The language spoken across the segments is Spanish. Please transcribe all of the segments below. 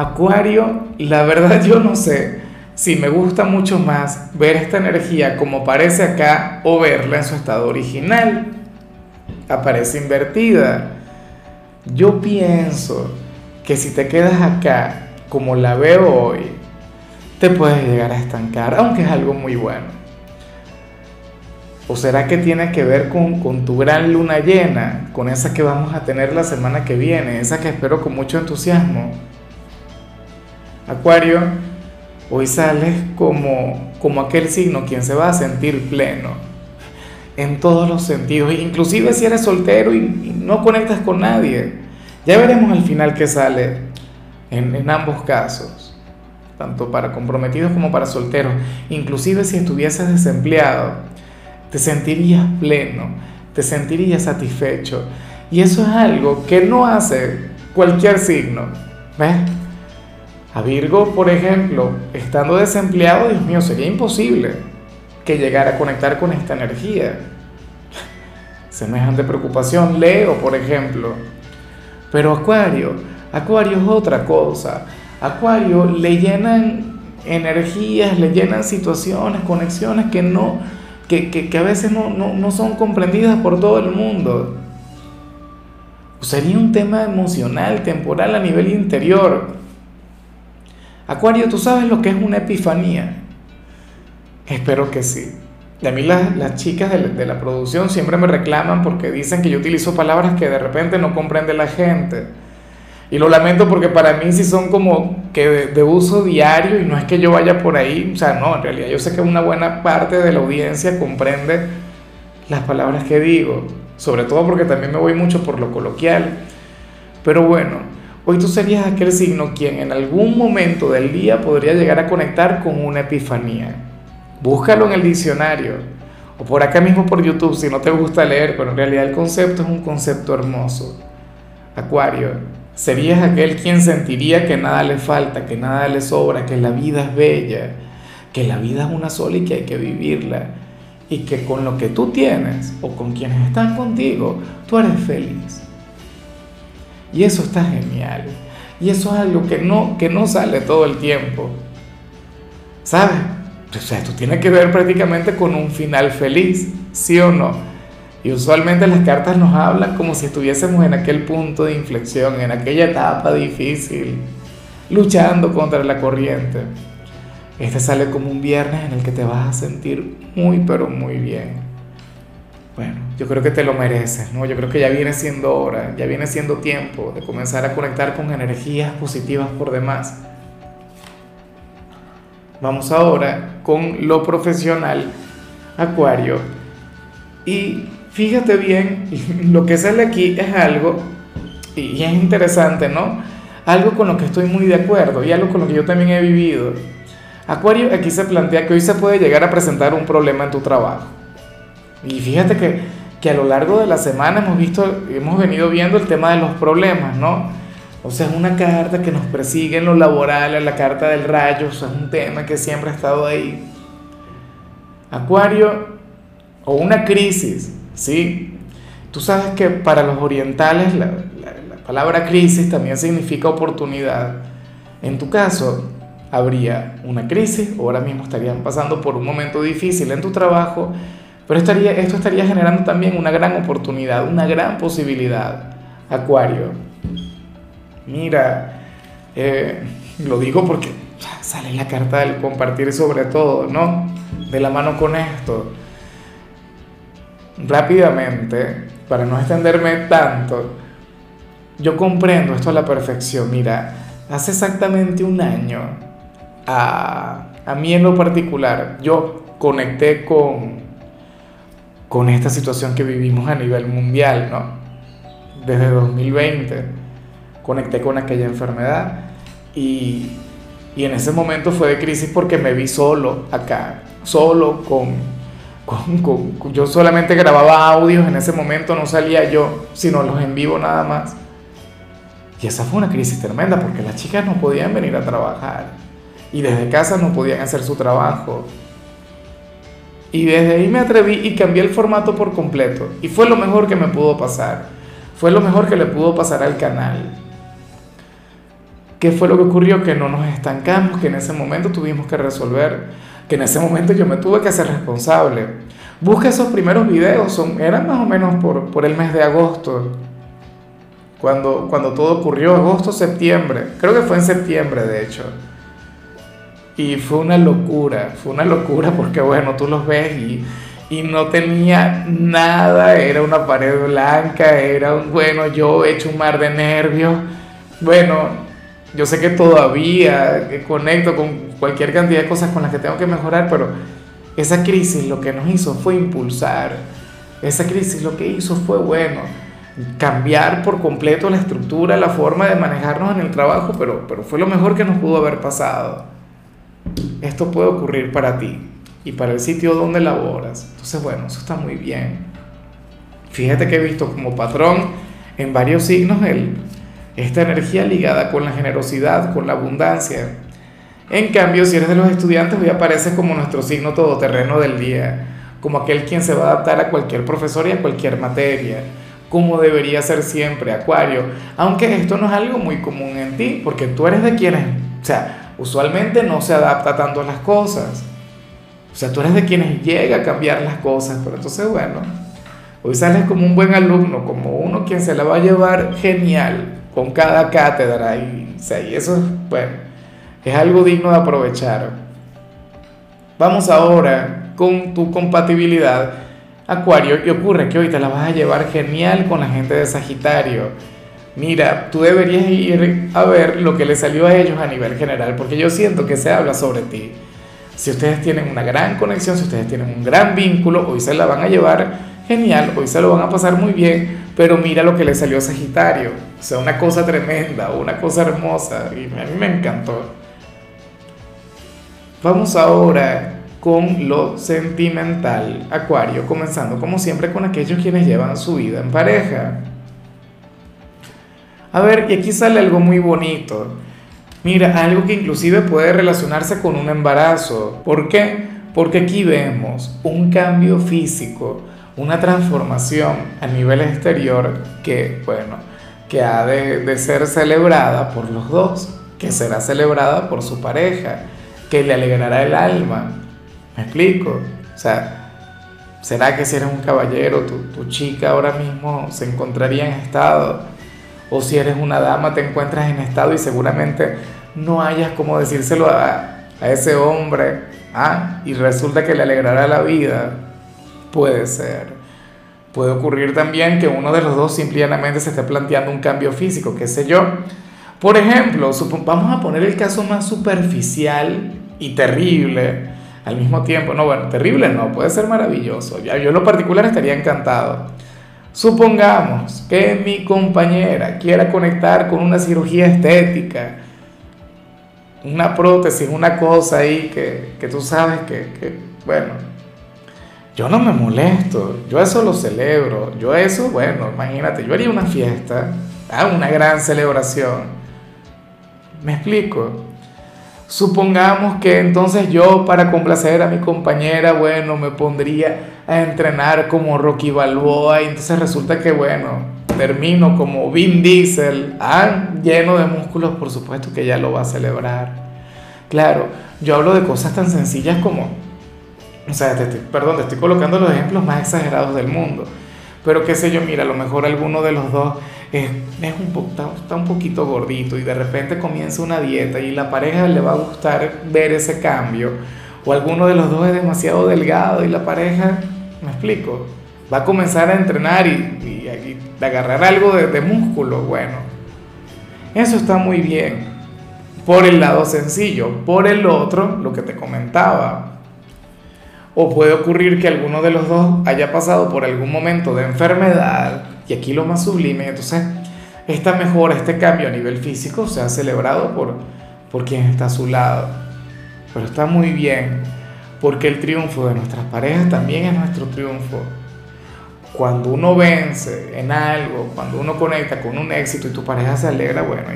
Acuario, la verdad yo no sé si me gusta mucho más ver esta energía como aparece acá o verla en su estado original. Aparece invertida. Yo pienso que si te quedas acá como la veo hoy, te puedes llegar a estancar, aunque es algo muy bueno. ¿O será que tiene que ver con, con, tu gran luna llena, con esa que vamos a tener la semana que viene, esa que espero con mucho entusiasmo? Acuario, hoy sales como, como aquel signo quien se va a sentir pleno en todos los sentidos, inclusive si eres soltero y, no conectas con nadie. Ya veremos al final qué sale en, en ambos casos, tanto para comprometidos como para solteros. Inclusive si estuvieses desempleado, te sentirías pleno, te sentirías satisfecho. Y eso es algo que no hace cualquier signo. ¿Ves? A Virgo, por ejemplo, estando desempleado, Dios mío, sería imposible que llegara a conectar con esta energía. Semejante preocupación, Leo, por ejemplo. Pero Acuario, Acuario es otra cosa. Acuario le llenan energías, le llenan situaciones, conexiones que no, que, que, que a veces no, no, no son comprendidas por todo el mundo. Sería un tema emocional, temporal a nivel interior Acuario, ¿tú sabes lo que es una epifanía? Espero que sí. Y a mí las, chicas de la, producción siempre me reclaman porque dicen que yo utilizo palabras que de repente no comprende la gente. Y lo lamento porque para mí sí son como que de, uso diario y no es que yo vaya por ahí, o sea, no, en realidad yo sé que una buena parte de la audiencia comprende las palabras que digo, sobre todo porque también me voy mucho por lo coloquial. Pero bueno, Hoy tú serías aquel signo quien en algún momento del día podría llegar a conectar con una epifanía. Búscalo en el diccionario o por acá mismo por YouTube si no te gusta leer, pero en realidad el concepto es un concepto hermoso. Acuario, serías aquel quien sentiría que nada le falta, que nada le sobra, que la vida es bella, que la vida es una sola y que hay que vivirla. Y que con lo que tú tienes o con quienes están contigo, tú eres feliz. Y eso está genial. Y eso es algo que no, que no sale todo el tiempo. ¿Sabes? O sea, esto tiene que ver prácticamente con un final feliz, ¿sí o no? Y usualmente las cartas nos hablan como si estuviésemos en aquel punto de inflexión, en aquella etapa difícil, luchando contra la corriente. Este sale como un viernes en el que te vas a sentir muy, pero muy bien. Bueno, yo creo que te lo mereces, ¿no? Yo creo que ya viene siendo hora, ya viene siendo tiempo de comenzar a conectar con energías positivas por demás. Vamos ahora con lo profesional, Acuario. Y fíjate bien, lo que sale aquí es algo, y es interesante, ¿no? Algo con lo que estoy muy de acuerdo y algo con lo que yo también he vivido. Acuario, aquí se plantea que hoy se puede llegar a presentar un problema en tu trabajo. Y fíjate que, que a lo largo de la semana hemos visto, hemos venido viendo el tema de los problemas, ¿no? O sea, es una carta que nos persigue en lo laboral, la carta del rayo, o sea, es un tema que siempre ha estado ahí. Acuario, o una crisis, ¿sí? Tú sabes que para los orientales la, la, la palabra crisis también significa oportunidad. En tu caso, habría una crisis, ahora mismo estarían pasando por un momento difícil en tu trabajo, pero estaría, esto estaría generando también una gran oportunidad, una gran posibilidad, Acuario. Mira, eh, lo digo porque sale la carta del compartir sobre todo, ¿no? De la mano con esto. Rápidamente, para no extenderme tanto, yo comprendo esto a la perfección. Mira, hace exactamente un año, a, a mí en lo particular, yo conecté con, con esta situación que vivimos a nivel mundial, ¿no? Desde 2020 conecté con aquella enfermedad y, Y en ese momento fue de crisis porque me vi solo acá, solo con, con, Yo solamente grababa audios en ese momento, no salía yo, sino los en vivo nada más. Y esa fue una crisis tremenda porque las chicas no podían venir a trabajar y desde casa no podían hacer su trabajo. Y desde ahí me atreví y cambié el formato por completo. Y fue lo mejor que me pudo pasar. Fue lo mejor que le pudo pasar al canal. ¿Qué fue lo que ocurrió? Que no nos estancamos, que en ese momento tuvimos que resolver, que en ese momento yo me tuve que hacer responsable. Busca esos primeros videos, son, eran más o menos por, por el mes de agosto cuando, cuando todo ocurrió, agosto, septiembre, creo que fue en septiembre de hecho. Y fue una locura, fue una locura porque bueno, tú los ves y, y no tenía nada, era una pared blanca, era un, bueno, yo he hecho un mar de nervios. Bueno, yo sé que todavía conecto con cualquier cantidad de cosas con las que tengo que mejorar, pero esa crisis lo que nos hizo fue impulsar. Esa crisis lo que hizo fue, bueno, cambiar por completo la estructura, la forma de manejarnos en el trabajo, pero, pero fue lo mejor que nos pudo haber pasado. Esto puede ocurrir para ti y para el sitio donde laboras. Entonces, bueno, eso está muy bien. Fíjate que he visto como patrón en varios signos esta energía ligada con la generosidad, con la abundancia. En cambio, si eres de los estudiantes, hoy aparece como nuestro signo todoterreno del día, como aquel quien se va a adaptar a cualquier profesor y a cualquier materia como debería ser siempre, Acuario. Aunque esto no es algo muy común en ti, porque tú eres de quienes, o sea, usualmente no se adapta tanto a las cosas. O sea, tú eres de quienes llega a cambiar las cosas, pero entonces, bueno, hoy sales como un buen alumno, como uno quien se la va a llevar genial con cada cátedra y, o sea, y eso, bueno, es algo digno de aprovechar. Vamos ahora con tu compatibilidad Acuario, ¿qué ocurre? Que hoy te la vas a llevar genial con la gente de Sagitario. Mira, tú deberías ir a ver lo que le salió a ellos a nivel general, porque yo siento que se habla sobre ti. Si ustedes tienen una gran conexión, si ustedes tienen un gran vínculo, hoy se la van a llevar genial, hoy se lo van a pasar muy bien, pero mira lo que le salió a Sagitario. O sea, una cosa tremenda, una cosa hermosa, y a mí me encantó. Vamos ahora con lo sentimental, Acuario, comenzando como siempre con aquellos quienes llevan su vida en pareja. A ver, y aquí sale algo muy bonito. Mira, algo que inclusive puede relacionarse con un embarazo. ¿Por qué? Porque aquí vemos un cambio físico, una transformación a nivel exterior que, bueno, que ha de, ser celebrada por los dos, que será celebrada por su pareja, que le alegrará el alma, ¿Me explico? O sea, ¿será que si eres un caballero, tu, chica ahora mismo se encontraría en estado? O si eres una dama, te encuentras en estado y seguramente no hayas como decírselo a, a ese hombre, ¿ah? Y resulta que le alegrará la vida. Puede ser. Puede ocurrir también que uno de los dos simplemente se esté planteando un cambio físico, qué sé yo. Por ejemplo, vamos a poner el caso más superficial y terrible al mismo tiempo, no, bueno, terrible no, puede ser maravilloso. Yo en lo particular estaría encantado. Supongamos que mi compañera quiera conectar con una cirugía estética, una prótesis, una cosa ahí que, que tú sabes que, que, bueno, yo no me molesto, yo eso lo celebro, yo eso, bueno, imagínate, yo haría una fiesta, ah, una gran celebración. ¿Me explico? Supongamos que entonces yo para complacer a mi compañera, bueno, me pondría a entrenar como Rocky Balboa y entonces resulta que, bueno, termino como Vin Diesel, ah, lleno de músculos, por supuesto que ya lo va a celebrar. Claro, yo hablo de cosas tan sencillas como, o sea, perdón, te estoy colocando los ejemplos más exagerados del mundo, pero qué sé yo, mira, a lo mejor alguno de los dos es, un está, un poquito gordito y de repente comienza una dieta y la pareja le va a gustar ver ese cambio, o alguno de los dos es demasiado delgado y la pareja, me explico, va a comenzar a entrenar y, y, agarrar algo de, de músculo, bueno, eso está muy bien, por el lado sencillo, por el otro, lo que te comentaba, o puede ocurrir que alguno de los dos haya pasado por algún momento de enfermedad, y aquí lo más sublime, entonces esta mejora, este cambio a nivel físico se ha celebrado por, por quien está a su lado. Pero está muy bien, porque el triunfo de nuestras parejas también es nuestro triunfo. Cuando uno vence en algo, cuando uno conecta con un éxito y tu pareja se alegra, bueno,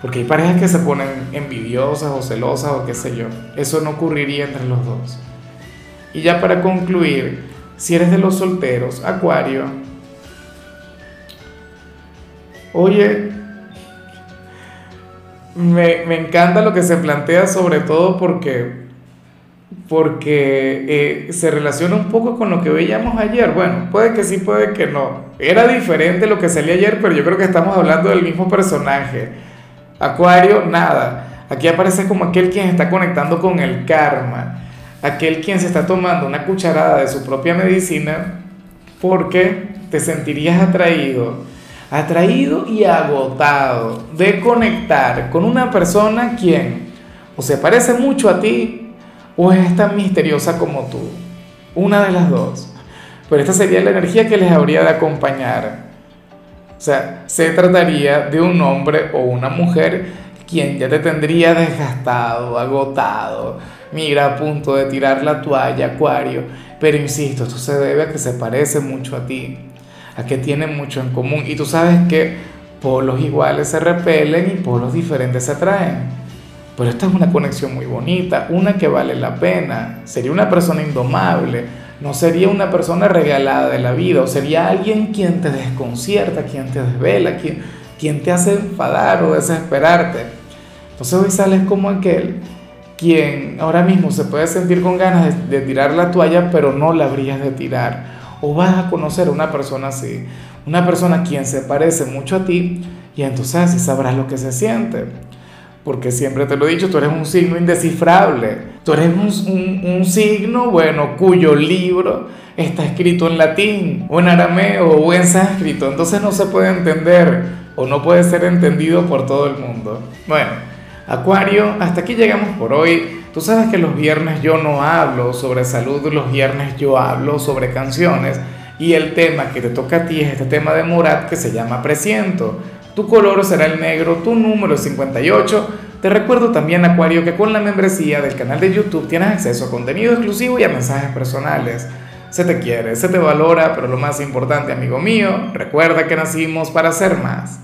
porque hay parejas que se ponen envidiosas o celosas o qué sé yo. Eso no ocurriría entre los dos. Y ya para concluir, si eres de los solteros, Acuario, oye, me, encanta lo que se plantea sobre todo porque, porque eh, se relaciona un poco con lo que veíamos ayer. Bueno, puede que sí, puede que no. Era diferente lo que salía ayer, pero yo creo que estamos hablando del mismo personaje. Acuario, nada. Aquí aparece como aquel quien está conectando con el karma aquel quien se está tomando una cucharada de su propia medicina porque te sentirías atraído, atraído y agotado de conectar con una persona quien o se parece mucho a ti o es tan misteriosa como tú. Una de las dos. Pero esta sería la energía que les habría de acompañar. O sea, se trataría de un hombre o una mujer quien ya te tendría desgastado, agotado, mira a punto de tirar la toalla, Acuario, pero insisto, esto se debe a que se parece mucho a ti, a que tienen mucho en común y tú sabes que polos iguales se repelen y polos diferentes se atraen. Pero esta es una conexión muy bonita, una que vale la pena. Sería una persona indomable, no sería una persona regalada de la vida, o sería alguien quien te desconcierta, quien te desvela, quien, quien te hace enfadar o desesperarte. Entonces hoy sales como aquel quien ahora mismo se puede sentir con ganas de, tirar la toalla, pero no la habrías de tirar. O vas a conocer a una persona así, una persona quien se parece mucho a ti, y entonces así sabrás lo que se siente. Porque siempre te lo he dicho, tú eres un signo indescifrable. Tú eres un, un, signo, bueno, cuyo libro está escrito en latín, o en arameo, o en sánscrito. Entonces no se puede entender, o no puede ser entendido por todo el mundo. Bueno. Acuario, hasta aquí llegamos por hoy. Tú sabes que los viernes yo no hablo sobre salud, los viernes yo hablo sobre canciones y el tema que te toca a ti es este tema de Murat que se llama Presiento. Tu color será el negro, tu número es 58. Te recuerdo también, Acuario, que con la membresía del canal de YouTube tienes acceso a contenido exclusivo y a mensajes personales. Se te quiere, se te valora, pero lo más importante, amigo mío, recuerda que nacimos para ser más.